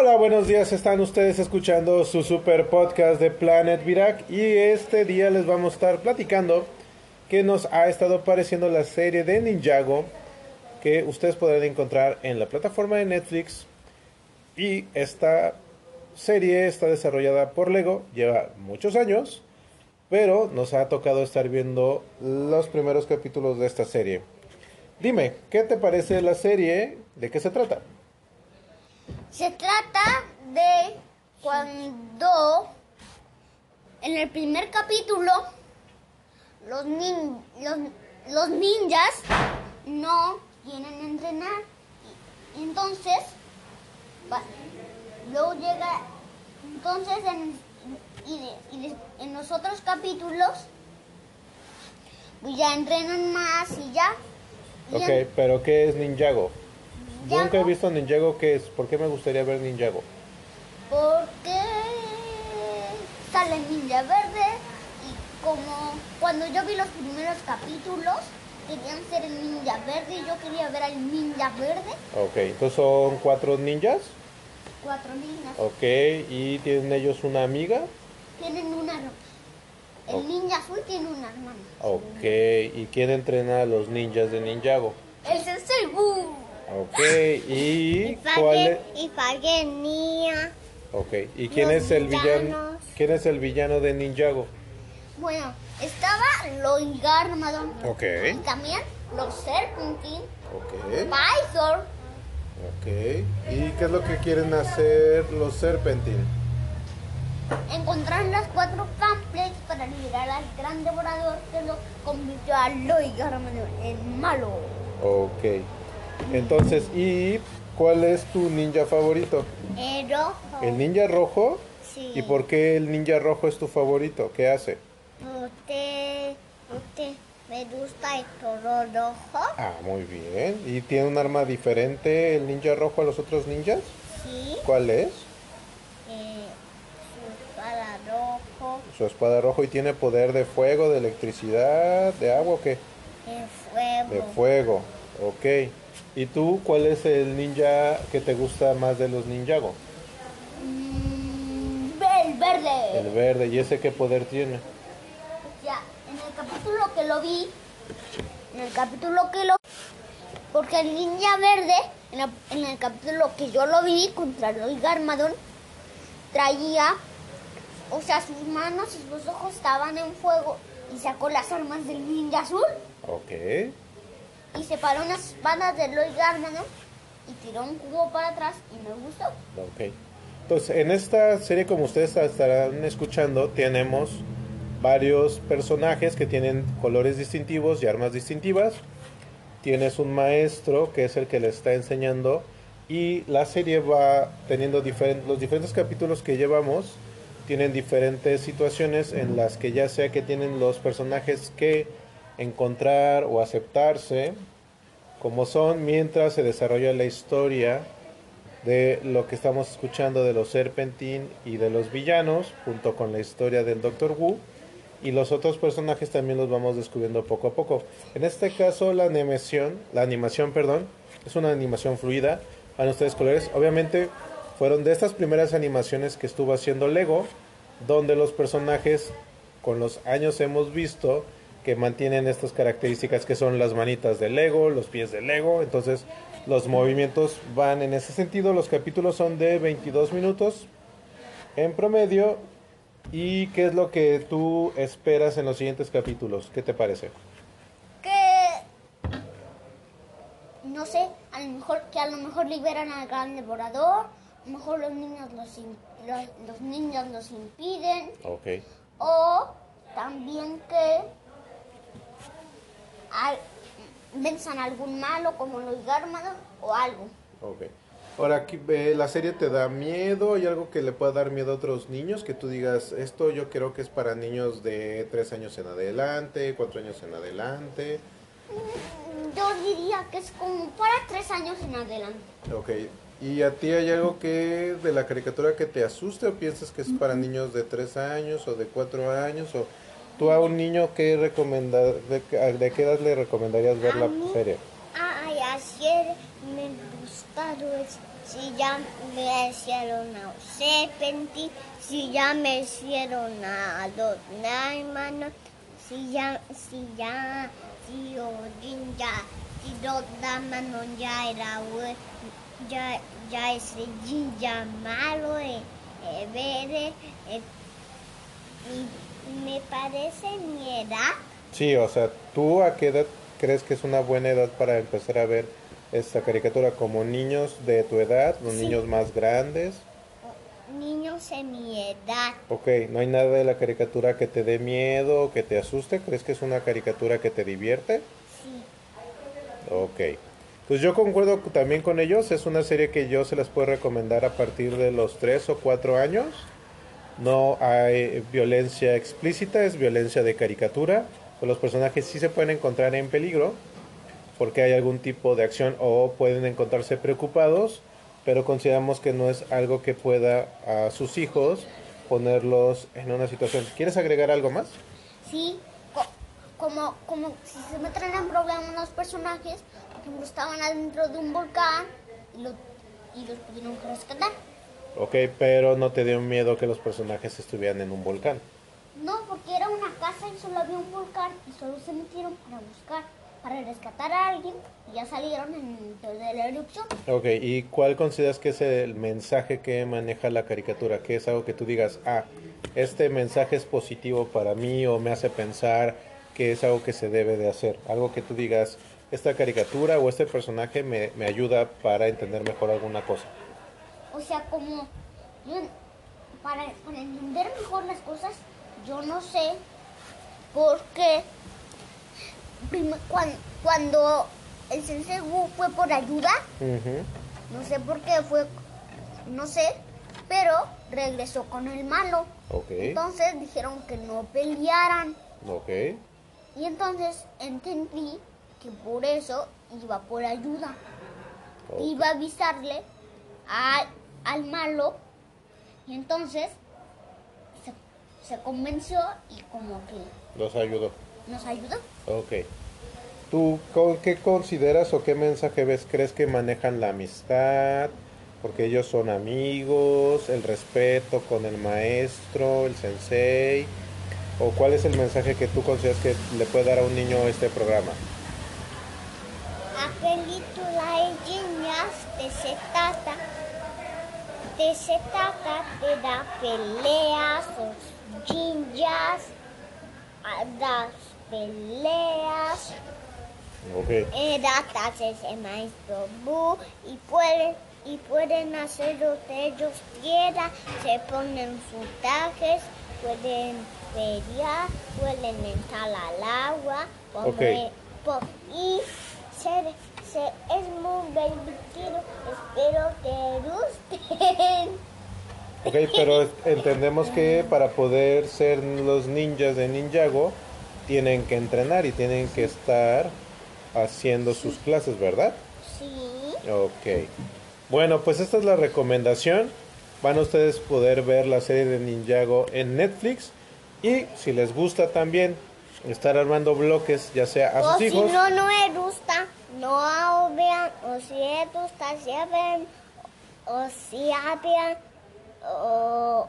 Hola, buenos días. Están ustedes escuchando su super podcast de Planet Virac y este día les vamos a estar platicando que nos ha estado pareciendo la serie de Ninjago que ustedes podrán encontrar en la plataforma de Netflix y esta serie está desarrollada por Lego, lleva muchos años, pero nos ha tocado estar viendo los primeros capítulos de esta serie. Dime, ¿qué te parece la serie? ¿De qué se trata? Se trata de cuando en el primer capítulo los, nin- los, los ninjas no quieren entrenar. Y, entonces, va- luego llega, entonces en, y de- y de- en los otros capítulos pues ya entrenan más y ya. Y Ok, en- pero ¿qué es Ninjago? Ninjago. Nunca he visto Ninjago, ¿qué es? ¿Por qué me gustaría ver Ninjago? Porque sale Ninja Verde y como cuando yo vi los primeros capítulos querían ser el Ninja Verde y yo quería ver al Ninja Verde. Ok, entonces son cuatro ninjas. Cuatro ninjas. Ok, y tienen ellos una amiga. Tienen una hermana. El ninja azul tiene una hermana. Ok, ¿y quién entrena a los ninjas de Ninjago? El Sensei Buu. Ok, ¿y cuál es? y Fage Nia. Ok, ¿y quién es el villano? ¿Quién es el villano de Ninjago? Bueno, estaba Loy Garmadon. Ok. Y también los Serpentine, Ok, ok. ¿Y qué es lo que quieren hacer los Serpentine? Encontrar las cuatro pamphlets para liberar al gran devorador que lo convirtió a Loy Garmadon en malo. Ok, entonces, ¿y cuál es tu ninja favorito? El rojo. ¿El ninja rojo? Sí. ¿Y por qué el ninja rojo es tu favorito? ¿Qué hace? Usted, usted, me gusta el color rojo. Ah, muy bien. ¿Y tiene un arma diferente el ninja rojo a los otros ninjas? Sí. ¿Cuál es? Eh, su espada rojo, Su espada rojo y tiene poder de fuego, de electricidad, de agua o qué? el fuego. De fuego. Ok. ¿Y tú cuál es el ninja que te gusta más de los ninjago? Mm, el verde. El verde. ¿Y ese qué poder tiene? Ya, en el capítulo que lo vi, en el capítulo que lo porque el ninja verde, en, la- en el capítulo que yo lo vi contra Loy Garmadon, traía, o sea, sus manos y sus ojos estaban en fuego y sacó las armas del ninja azul Ok. Y separó unas espadas de Loy Garmadon y tiró un cubo para atrás y me gustó. Ok. Entonces, en esta serie, como ustedes estarán escuchando, tenemos varios personajes que tienen colores distintivos y armas distintivas. Tienes un maestro que es el que le está enseñando y la serie va teniendo diferentes, los diferentes capítulos que llevamos tienen diferentes situaciones en las que ya sea que tienen los personajes que encontrar o aceptarse como son mientras se desarrolla la historia de lo que estamos escuchando de los Serpentine y de los villanos, junto con la historia del Doctor Wu. Y los otros personajes también los vamos descubriendo poco a poco. En este caso, la animación, la animación, perdón, es una animación fluida. Van ustedes colores. Obviamente, fueron de estas primeras animaciones que estuvo haciendo Lego, donde los personajes con los años hemos visto que mantienen estas características que son las manitas de Lego, los pies de Lego, entonces los movimientos van en ese sentido, los capítulos son de 22 minutos en promedio. Y qué es lo que tú esperas en los siguientes capítulos, ¿qué te parece? que no sé, a lo mejor que a lo mejor liberan al gran devorador, a lo mejor los niños los, im- los, los niños los impiden. Ok, o también que al- venzan a algún malo como los Garmadon o algo. ok. Ahora, aquí, eh, ¿la serie te da miedo? ¿Hay algo que le pueda dar miedo a otros niños? Que tú digas, esto yo creo que es para niños de 3 años en adelante, 4 años en adelante. Mm, Yo diría que es como para tres años en adelante. Ok. ¿Y a ti hay algo que de la caricatura que te asuste o piensas que es para niños de 3 años o de 4 años? o ¿Tú a un niño qué recomenda, de, de qué edad le recomendarías ver A la mí. serie? Ay, ayer me gustaron si ya me hicieron a Serpenti, si ya me hicieron a dos hermanos, si ya, si ya, si ya, si dos hermanos ya era ya, ya ese ya malo, eh, eh, verde, eh, y me parece mi edad. Sí, o sea, ¿tú a qué edad crees que es una buena edad para empezar a ver esta caricatura? ¿Como niños de tu edad, los Sí. niños más grandes? Niños en mi edad. Ok, ¿no hay nada de la caricatura que te dé miedo, que te asuste? ¿Crees que es una caricatura que te divierte? Sí. Ok. Pues yo concuerdo también con ellos. Es una serie que yo se las puedo recomendar a partir de los 3 o 4 años. No hay violencia explícita, es violencia de caricatura. Los personajes sí se pueden encontrar en peligro porque hay algún tipo de acción o pueden encontrarse preocupados, pero consideramos que no es algo que pueda a sus hijos ponerlos en una situación. ¿Quieres agregar algo más? Sí, co- como, como si se meten en problemas los personajes, por ejemplo, estaban adentro de un volcán y, lo- y los pudieron rescatar. Ok, pero no te dio miedo que los personajes estuvieran en un volcán. No, porque era una casa y solo había un volcán y solo se metieron para buscar, para rescatar a alguien y ya salieron en de la erupción. Ok, ¿y cuál consideras que es el mensaje que maneja la caricatura? ¿Qué es algo que tú digas, ah, este mensaje es positivo para mí o me hace pensar que es algo que se debe de hacer? Algo que tú digas, esta caricatura o este personaje me, me ayuda para entender mejor alguna cosa. O sea, como yo, para, para entender mejor las cosas, yo no sé por qué cuando el sensei Wu fue por ayuda, no sé por qué fue, no sé, pero regresó con el malo. Ok, Entonces dijeron que no pelearan. ok, Y entonces entendí que por eso iba por ayuda. Iba a avisarle al, al malo. Y entonces se, se convenció y como que los ayudó. nos ayudó. Ok. ¿Tú qué consideras o qué mensaje ves? ¿Crees que manejan la amistad? Porque ellos son amigos, el respeto con el maestro, el sensei. ¿O cuál es el mensaje que tú consideras que le puede dar a un niño este programa? La película de niñas de se trata de se trata de las peleas, los ninjas, a las peleas, Ok. eh, datas ese maestro Bu y pueden y pueden hacer lo que ellos quieran, se ponen sus trajes, pueden pelear, pueden entrar al agua, como Ok. e- po- y ser, se, es muy divertido, espero que gusten. Ok, pero entendemos que para poder ser los ninjas de Ninjago tienen que entrenar y tienen que estar haciendo sus clases, ¿verdad? Sí, Ok. Bueno, pues esta es la recomendación. Van a ustedes poder ver la serie de Ninjago en Netflix. Y si les gusta también estar armando bloques, ya sea a o sus si hijos. no, no me gusta, no vean, o si les gusta, si ven, o si vean, o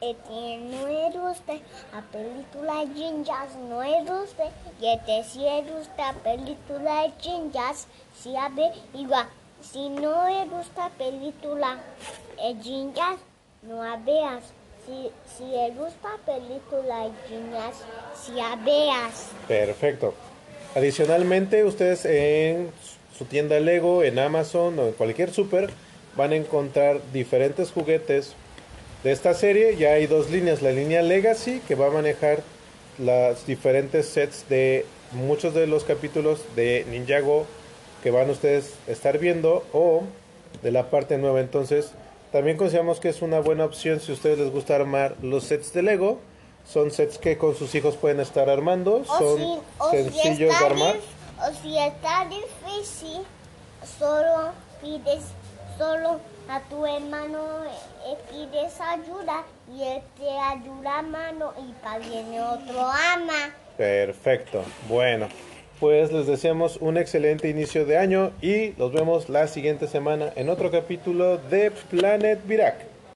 que guste la película de Jinjas, no le guste, y este si gusta la película Jinjas, si ve igual, si no le gusta la película de Jinjas, no la veas. Si, si gusta la película de Jinjas, si la veas. Perfecto. Adicionalmente, ustedes en su tienda Lego, en Amazon o en cualquier super, van a encontrar diferentes juguetes de esta serie. Ya hay dos líneas. La línea Legacy, que va a manejar las diferentes sets de muchos de los capítulos de Ninjago que van ustedes a estar viendo o de la parte nueva. Entonces, también consideramos que es una buena opción si a ustedes les gusta armar los sets de Lego. Son sets que con sus hijos pueden estar armando. O Son si, o si sencillos de armar. o si está difícil, solo pides, solo a tu hermano eh, pides ayuda y él te ayuda a mano y para viene otro ama. Perfecto. Bueno, pues les deseamos un excelente inicio de año y los vemos la siguiente semana en otro capítulo de Planet Virac.